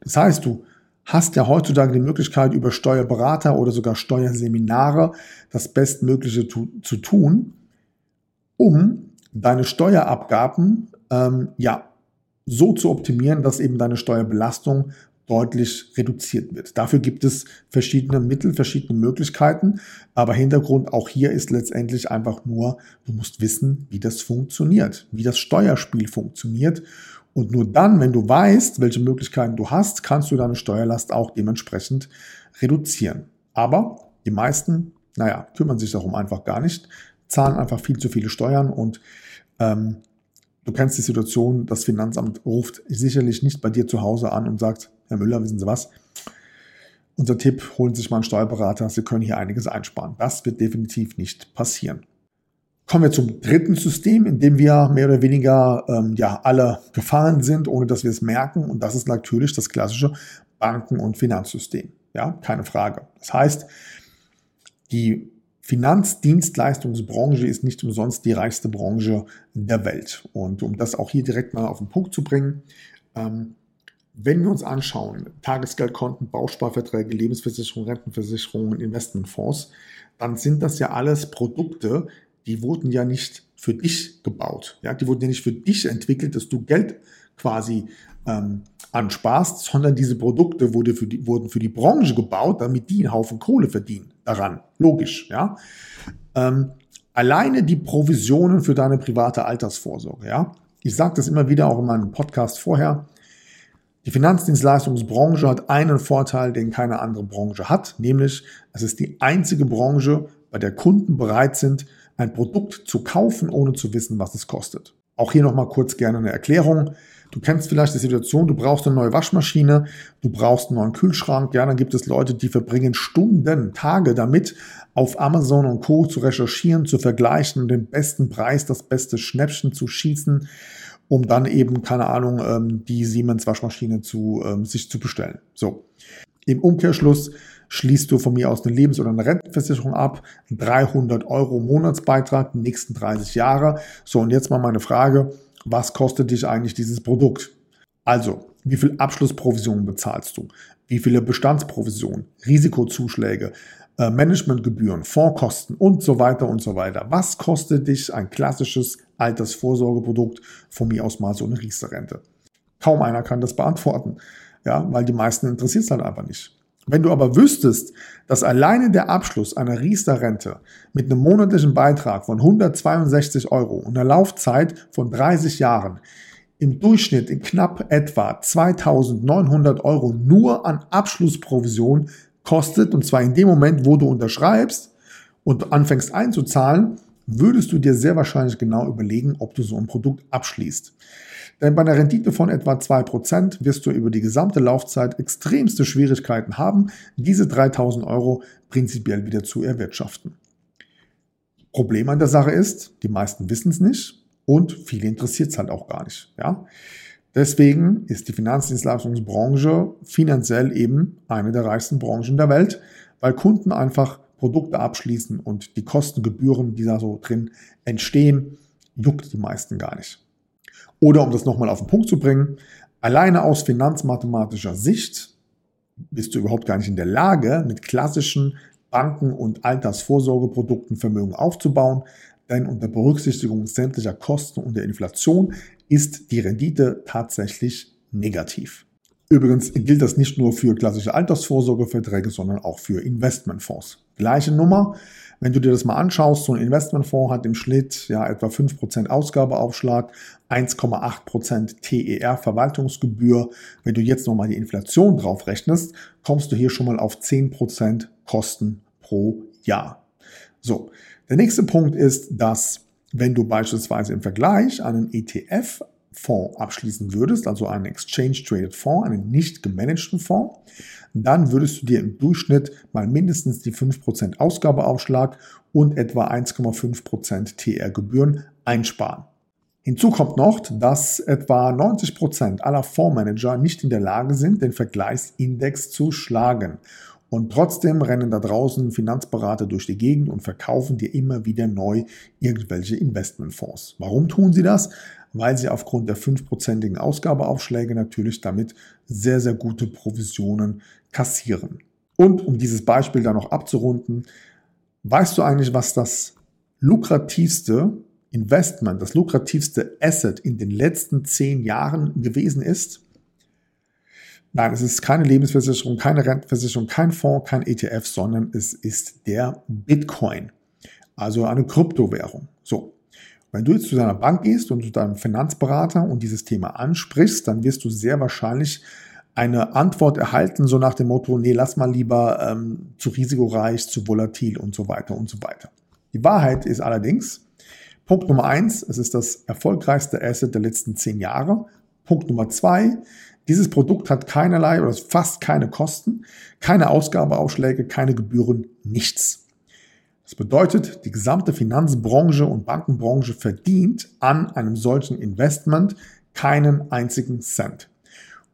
Das heißt, du hast ja heutzutage die Möglichkeit, über Steuerberater oder sogar Steuerseminare das Bestmögliche zu, zu tun, um deine Steuerabgaben ähm, ja, so zu optimieren, dass eben deine Steuerbelastung deutlich reduziert wird. Dafür gibt es verschiedene Mittel, verschiedene Möglichkeiten, aber Hintergrund auch hier ist letztendlich einfach nur, du musst wissen, wie das funktioniert, wie das Steuerspiel funktioniert und nur dann, wenn du weißt, welche Möglichkeiten du hast, kannst du deine Steuerlast auch dementsprechend reduzieren. Aber die meisten, naja, kümmern sich darum einfach gar nicht, zahlen einfach viel zu viele Steuern und ähm, Du kennst die Situation, das Finanzamt ruft sicherlich nicht bei dir zu Hause an und sagt, Herr Müller, wissen Sie was? Unser Tipp, holen Sie sich mal einen Steuerberater, Sie können hier einiges einsparen. Das wird definitiv nicht passieren. Kommen wir zum dritten System, in dem wir mehr oder weniger ähm, ja, alle gefahren sind, ohne dass wir es merken. Und das ist natürlich das klassische Banken- und Finanzsystem. Ja, keine Frage. Das heißt, die Finanzdienstleistungsbranche ist nicht umsonst die reichste Branche der Welt. Und um das auch hier direkt mal auf den Punkt zu bringen, ähm, wenn wir uns anschauen, Tagesgeldkonten, Bausparverträge, Lebensversicherungen, Rentenversicherungen, Investmentfonds, dann sind das ja alles Produkte, die wurden ja nicht für dich gebaut. Ja, die wurden ja nicht für dich entwickelt, dass du Geld quasi ähm, ansparst, sondern diese Produkte wurde für die, wurden für die Branche gebaut, damit die einen Haufen Kohle verdienen daran. Logisch, ja. Ähm, Alleine die Provisionen für deine private Altersvorsorge, ja. Ich sage das immer wieder auch in meinem Podcast vorher. Die Finanzdienstleistungsbranche hat einen Vorteil, den keine andere Branche hat, nämlich es ist die einzige Branche, bei der Kunden bereit sind, ein Produkt zu kaufen, ohne zu wissen, was es kostet. Auch hier nochmal kurz gerne eine Erklärung. Du kennst vielleicht die Situation, du brauchst eine neue Waschmaschine, du brauchst einen neuen Kühlschrank. Ja, dann gibt es Leute, die verbringen Stunden, Tage damit, auf Amazon und Co. zu recherchieren, zu vergleichen den besten Preis, das beste Schnäppchen zu schießen, um dann eben, keine Ahnung, ähm, die Siemens Waschmaschine zu, ähm, sich zu bestellen. So. Im Umkehrschluss schließt du von mir aus eine Lebens- oder eine Rentenversicherung ab, 300 Euro Monatsbeitrag, die nächsten 30 Jahre. So, und jetzt mal meine Frage, was kostet dich eigentlich dieses Produkt? Also, wie viel Abschlussprovisionen bezahlst du? Wie viele Bestandsprovisionen, Risikozuschläge, äh, Managementgebühren, Fondskosten und so weiter und so weiter. Was kostet dich ein klassisches Altersvorsorgeprodukt, von mir aus mal so eine Riester-Rente? Kaum einer kann das beantworten, ja, weil die meisten interessiert es halt einfach nicht. Wenn du aber wüsstest, dass alleine der Abschluss einer Riester-Rente mit einem monatlichen Beitrag von 162 Euro und einer Laufzeit von 30 Jahren im Durchschnitt in knapp etwa 2900 Euro nur an Abschlussprovision kostet, und zwar in dem Moment, wo du unterschreibst und anfängst einzuzahlen, würdest du dir sehr wahrscheinlich genau überlegen, ob du so ein Produkt abschließt. Denn bei einer Rendite von etwa 2% wirst du über die gesamte Laufzeit extremste Schwierigkeiten haben, diese 3000 Euro prinzipiell wieder zu erwirtschaften. Problem an der Sache ist, die meisten wissen es nicht und viele interessiert es halt auch gar nicht. Ja? Deswegen ist die Finanzdienstleistungsbranche finanziell eben eine der reichsten Branchen der Welt, weil Kunden einfach Produkte abschließen und die Kostengebühren, die da so drin entstehen, juckt die meisten gar nicht. Oder um das nochmal auf den Punkt zu bringen, alleine aus finanzmathematischer Sicht bist du überhaupt gar nicht in der Lage, mit klassischen Banken- und Altersvorsorgeprodukten Vermögen aufzubauen, denn unter Berücksichtigung sämtlicher Kosten und der Inflation ist die Rendite tatsächlich negativ. Übrigens gilt das nicht nur für klassische Altersvorsorgeverträge, sondern auch für Investmentfonds. Gleiche Nummer. Wenn du dir das mal anschaust, so ein Investmentfonds hat im Schnitt ja etwa 5% Ausgabeaufschlag, 1,8% TER Verwaltungsgebühr. Wenn du jetzt nochmal die Inflation drauf rechnest, kommst du hier schon mal auf 10% Kosten pro Jahr. So, der nächste Punkt ist, dass wenn du beispielsweise im Vergleich einen ETF Fonds abschließen würdest, also einen Exchange Traded Fonds, einen nicht gemanagten Fonds, dann würdest du dir im Durchschnitt mal mindestens die 5% Ausgabeaufschlag und etwa 1,5% TR-Gebühren einsparen. Hinzu kommt noch, dass etwa 90% aller Fondsmanager nicht in der Lage sind, den Vergleichsindex zu schlagen. Und trotzdem rennen da draußen Finanzberater durch die Gegend und verkaufen dir immer wieder neu irgendwelche Investmentfonds. Warum tun sie das? Weil sie aufgrund der fünfprozentigen Ausgabeaufschläge natürlich damit sehr, sehr gute Provisionen kassieren. Und um dieses Beispiel dann noch abzurunden, weißt du eigentlich, was das lukrativste Investment, das lukrativste Asset in den letzten zehn Jahren gewesen ist? Nein, es ist keine Lebensversicherung, keine Rentenversicherung, kein Fonds, kein ETF, sondern es ist der Bitcoin, also eine Kryptowährung. So. Wenn du jetzt zu deiner Bank gehst und zu deinem Finanzberater und dieses Thema ansprichst, dann wirst du sehr wahrscheinlich eine Antwort erhalten, so nach dem Motto, nee, lass mal lieber ähm, zu risikoreich, zu volatil und so weiter und so weiter. Die Wahrheit ist allerdings, Punkt Nummer eins, es ist das erfolgreichste Asset der letzten zehn Jahre. Punkt Nummer zwei, dieses Produkt hat keinerlei oder fast keine Kosten, keine Ausgabeaufschläge, keine Gebühren, nichts. Das bedeutet, die gesamte Finanzbranche und Bankenbranche verdient an einem solchen Investment keinen einzigen Cent.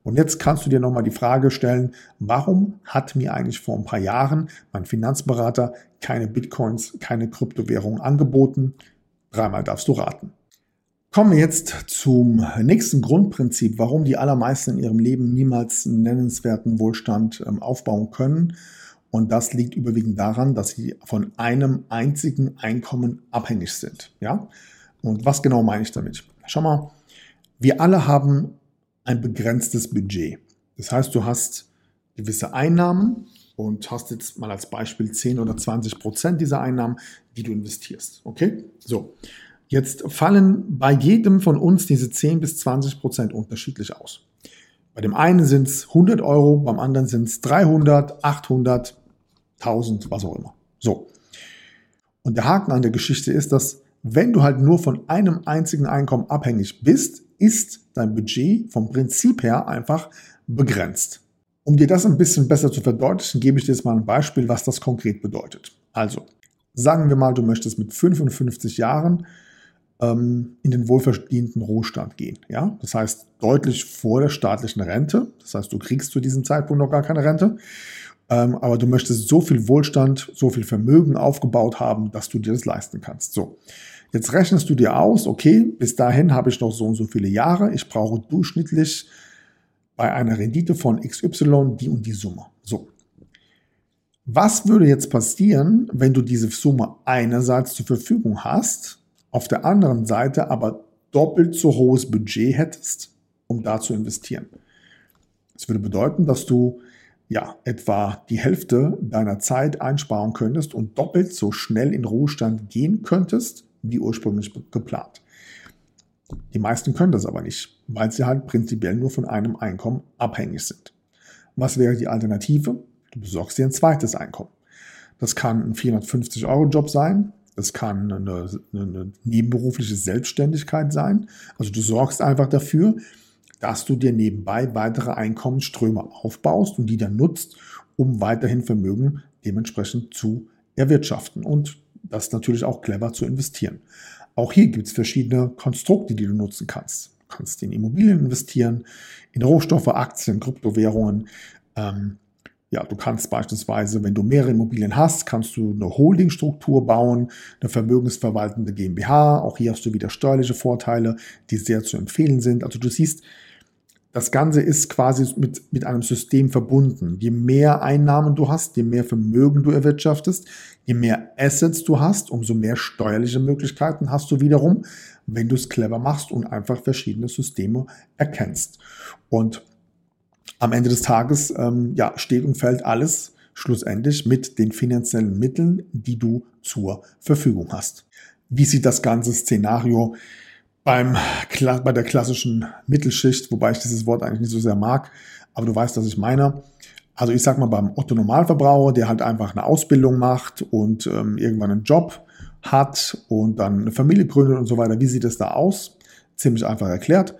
Und jetzt kannst du dir nochmal die Frage stellen, warum hat mir eigentlich vor ein paar Jahren mein Finanzberater keine Bitcoins, keine Kryptowährungen angeboten? Dreimal darfst du raten. Kommen wir jetzt zum nächsten Grundprinzip, warum die allermeisten in ihrem Leben niemals einen nennenswerten Wohlstand ähm, aufbauen können. Und das liegt überwiegend daran, dass sie von einem einzigen Einkommen abhängig sind. Ja? Und was genau meine ich damit? Schau mal, wir alle haben ein begrenztes Budget. Das heißt, du hast gewisse Einnahmen und hast jetzt mal als Beispiel 10 oder 20 Prozent dieser Einnahmen, die du investierst. Okay? So. Jetzt fallen bei jedem von uns diese 10 bis 20 Prozent unterschiedlich aus. Bei dem einen sind es 100 Euro, beim anderen sind es 300, 800, 1000, was auch immer. So. Und der Haken an der Geschichte ist, dass wenn du halt nur von einem einzigen Einkommen abhängig bist, ist dein Budget vom Prinzip her einfach begrenzt. Um dir das ein bisschen besser zu verdeutlichen, gebe ich dir jetzt mal ein Beispiel, was das konkret bedeutet. Also, sagen wir mal, du möchtest mit 55 Jahren ähm, in den wohlverdienten Ruhestand gehen. Ja? Das heißt, deutlich vor der staatlichen Rente. Das heißt, du kriegst zu diesem Zeitpunkt noch gar keine Rente. Ähm, aber du möchtest so viel Wohlstand, so viel Vermögen aufgebaut haben, dass du dir das leisten kannst. So. Jetzt rechnest du dir aus, okay, bis dahin habe ich noch so und so viele Jahre. Ich brauche durchschnittlich bei einer Rendite von XY die und die Summe. So. Was würde jetzt passieren, wenn du diese Summe einerseits zur Verfügung hast auf der anderen Seite aber doppelt so hohes Budget hättest, um da zu investieren. Das würde bedeuten, dass du ja etwa die Hälfte deiner Zeit einsparen könntest und doppelt so schnell in Ruhestand gehen könntest, wie ursprünglich geplant. Die meisten können das aber nicht, weil sie halt prinzipiell nur von einem Einkommen abhängig sind. Was wäre die Alternative? Du besorgst dir ein zweites Einkommen. Das kann ein 450-Euro-Job sein, es kann eine, eine nebenberufliche Selbstständigkeit sein. Also du sorgst einfach dafür, dass du dir nebenbei weitere Einkommensströme aufbaust und die dann nutzt, um weiterhin Vermögen dementsprechend zu erwirtschaften und das natürlich auch clever zu investieren. Auch hier gibt es verschiedene Konstrukte, die du nutzen kannst. Du kannst in Immobilien investieren, in Rohstoffe, Aktien, Kryptowährungen. Ähm, ja, du kannst beispielsweise, wenn du mehrere Immobilien hast, kannst du eine Holdingstruktur bauen, eine vermögensverwaltende GmbH. Auch hier hast du wieder steuerliche Vorteile, die sehr zu empfehlen sind. Also du siehst, das Ganze ist quasi mit, mit einem System verbunden. Je mehr Einnahmen du hast, je mehr Vermögen du erwirtschaftest, je mehr Assets du hast, umso mehr steuerliche Möglichkeiten hast du wiederum, wenn du es clever machst und einfach verschiedene Systeme erkennst. Und am Ende des Tages ähm, ja, steht und fällt alles schlussendlich mit den finanziellen Mitteln, die du zur Verfügung hast. Wie sieht das ganze Szenario beim, bei der klassischen Mittelschicht, wobei ich dieses Wort eigentlich nicht so sehr mag, aber du weißt, was ich meine. Also ich sag mal beim Otto Normalverbraucher, der halt einfach eine Ausbildung macht und ähm, irgendwann einen Job hat und dann eine Familie gründet und so weiter. Wie sieht es da aus? Ziemlich einfach erklärt.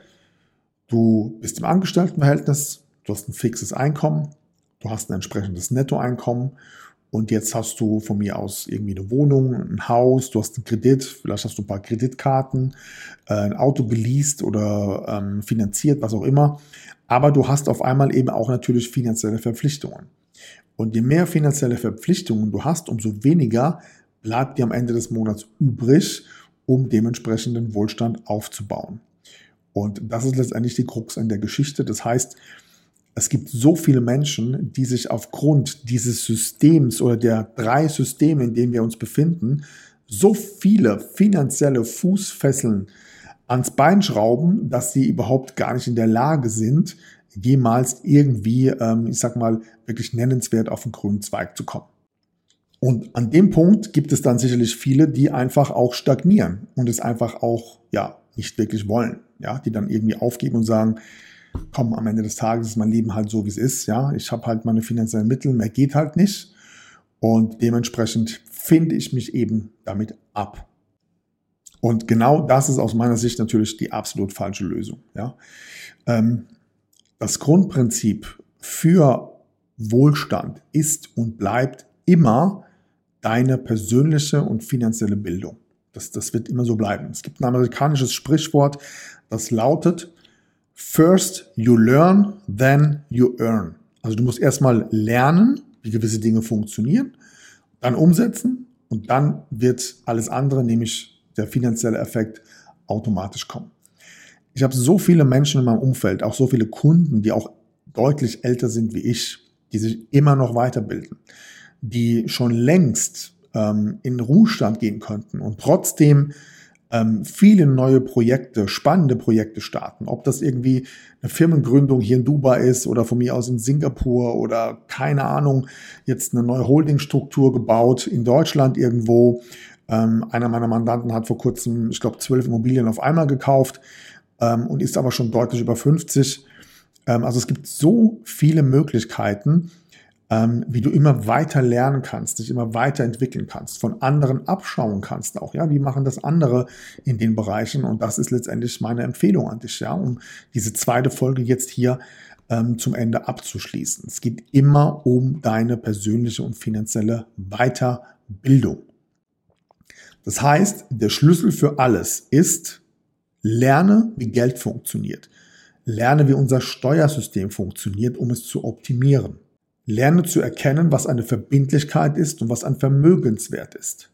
Du bist im Angestelltenverhältnis, du hast ein fixes Einkommen, du hast ein entsprechendes Nettoeinkommen und jetzt hast du von mir aus irgendwie eine Wohnung, ein Haus, du hast einen Kredit, vielleicht hast du ein paar Kreditkarten, äh, ein Auto geleast oder ähm, finanziert, was auch immer. Aber du hast auf einmal eben auch natürlich finanzielle Verpflichtungen. Und je mehr finanzielle Verpflichtungen du hast, umso weniger bleibt dir am Ende des Monats übrig, um dementsprechenden Wohlstand aufzubauen. Und das ist letztendlich die Krux an der Geschichte. Das heißt, es gibt so viele Menschen, die sich aufgrund dieses Systems oder der drei Systeme, in denen wir uns befinden, so viele finanzielle Fußfesseln ans Bein schrauben, dass sie überhaupt gar nicht in der Lage sind, jemals irgendwie, ähm, ich sag mal, wirklich nennenswert auf den grünen Zweig zu kommen. Und an dem Punkt gibt es dann sicherlich viele, die einfach auch stagnieren und es einfach auch, ja, nicht wirklich wollen, ja, die dann irgendwie aufgeben und sagen, komm, am Ende des Tages ist mein Leben halt so, wie es ist. Ja, ich habe halt meine finanziellen Mittel, mehr geht halt nicht. Und dementsprechend finde ich mich eben damit ab. Und genau das ist aus meiner Sicht natürlich die absolut falsche Lösung. Ja? Ähm, das Grundprinzip für Wohlstand ist und bleibt immer deine persönliche und finanzielle Bildung. Das, das wird immer so bleiben. Es gibt ein amerikanisches Sprichwort, das lautet, First you learn, then you earn. Also du musst erstmal lernen, wie gewisse Dinge funktionieren, dann umsetzen und dann wird alles andere, nämlich der finanzielle Effekt, automatisch kommen. Ich habe so viele Menschen in meinem Umfeld, auch so viele Kunden, die auch deutlich älter sind wie ich, die sich immer noch weiterbilden, die schon längst ähm, in Ruhestand gehen könnten und trotzdem ähm, viele neue Projekte, spannende Projekte starten. Ob das irgendwie eine Firmengründung hier in Dubai ist oder von mir aus in Singapur oder keine Ahnung, jetzt eine neue Holdingstruktur gebaut in Deutschland irgendwo. Ähm, einer meiner Mandanten hat vor kurzem, ich glaube, zwölf Immobilien auf einmal gekauft ähm, und ist aber schon deutlich über 50. Ähm, also es gibt so viele Möglichkeiten, ähm, wie du immer weiter lernen kannst, dich immer weiterentwickeln kannst, von anderen abschauen kannst auch, ja, wie machen das andere in den Bereichen und das ist letztendlich meine Empfehlung an dich, ja, um diese zweite Folge jetzt hier ähm, zum Ende abzuschließen. Es geht immer um deine persönliche und finanzielle Weiterbildung. Das heißt, der Schlüssel für alles ist, lerne, wie Geld funktioniert. Lerne, wie unser Steuersystem funktioniert, um es zu optimieren. Lerne zu erkennen, was eine Verbindlichkeit ist und was ein Vermögenswert ist.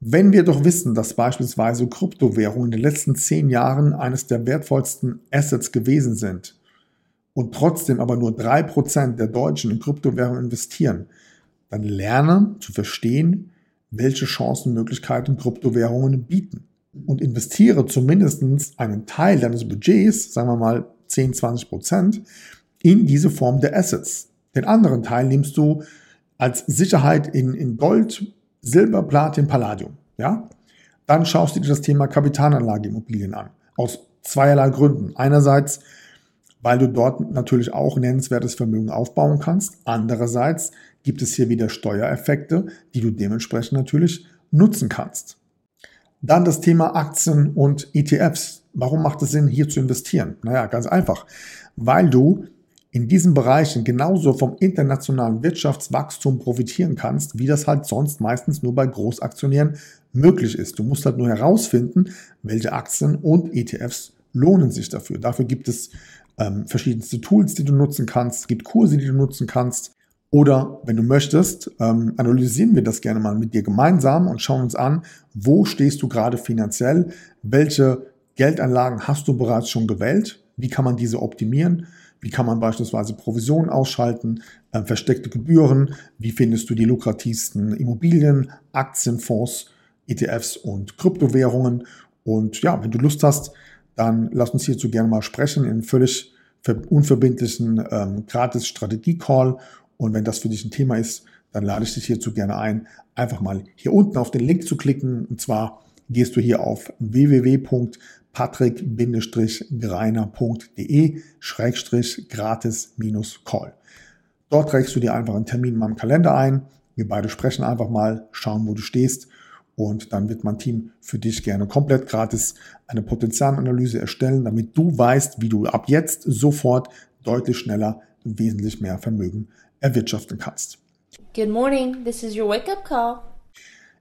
Wenn wir doch wissen, dass beispielsweise Kryptowährungen in den letzten zehn Jahren eines der wertvollsten Assets gewesen sind und trotzdem aber nur drei Prozent der Deutschen in Kryptowährungen investieren, dann lerne zu verstehen, welche Chancenmöglichkeiten Kryptowährungen bieten und investiere zumindest einen Teil deines Budgets, sagen wir mal 10, 20 Prozent, in diese Form der Assets. Den anderen Teil nimmst du als Sicherheit in, in Gold, Silber, Platin, Palladium. Ja? Dann schaust du dir das Thema Kapitalanlageimmobilien an. Aus zweierlei Gründen. Einerseits, weil du dort natürlich auch nennenswertes Vermögen aufbauen kannst. Andererseits gibt es hier wieder Steuereffekte, die du dementsprechend natürlich nutzen kannst. Dann das Thema Aktien und ETFs. Warum macht es Sinn, hier zu investieren? Naja, ganz einfach. Weil du in diesen Bereichen genauso vom internationalen Wirtschaftswachstum profitieren kannst, wie das halt sonst meistens nur bei Großaktionären möglich ist. Du musst halt nur herausfinden, welche Aktien und ETFs lohnen sich dafür. Dafür gibt es ähm, verschiedenste Tools, die du nutzen kannst, gibt Kurse, die du nutzen kannst. Oder wenn du möchtest, ähm, analysieren wir das gerne mal mit dir gemeinsam und schauen uns an, wo stehst du gerade finanziell, welche Geldanlagen hast du bereits schon gewählt, wie kann man diese optimieren wie kann man beispielsweise Provisionen ausschalten, äh, versteckte Gebühren? Wie findest du die lukrativsten Immobilien, Aktienfonds, ETFs und Kryptowährungen? Und ja, wenn du Lust hast, dann lass uns hierzu gerne mal sprechen in völlig unverbindlichen ähm, Gratis-Strategie-Call. Und wenn das für dich ein Thema ist, dann lade ich dich hierzu gerne ein, einfach mal hier unten auf den Link zu klicken. Und zwar gehst du hier auf www.patrick-greiner.de-gratis-call. Dort trägst du dir einfach einen Termin in meinem Kalender ein. Wir beide sprechen einfach mal, schauen, wo du stehst. Und dann wird mein Team für dich gerne komplett gratis eine Potenzialanalyse erstellen, damit du weißt, wie du ab jetzt sofort deutlich schneller wesentlich mehr Vermögen erwirtschaften kannst. Good morning, this is your wake-up call.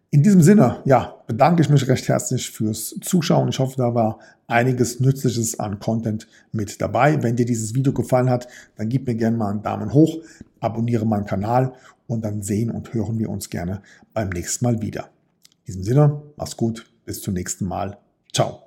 In diesem Sinne, ja, bedanke ich mich recht herzlich fürs Zuschauen. Ich hoffe, da war einiges Nützliches an Content mit dabei. Wenn dir dieses Video gefallen hat, dann gib mir gerne mal einen Daumen hoch, abonniere meinen Kanal und dann sehen und hören wir uns gerne beim nächsten Mal wieder. In diesem Sinne, mach's gut, bis zum nächsten Mal. Ciao.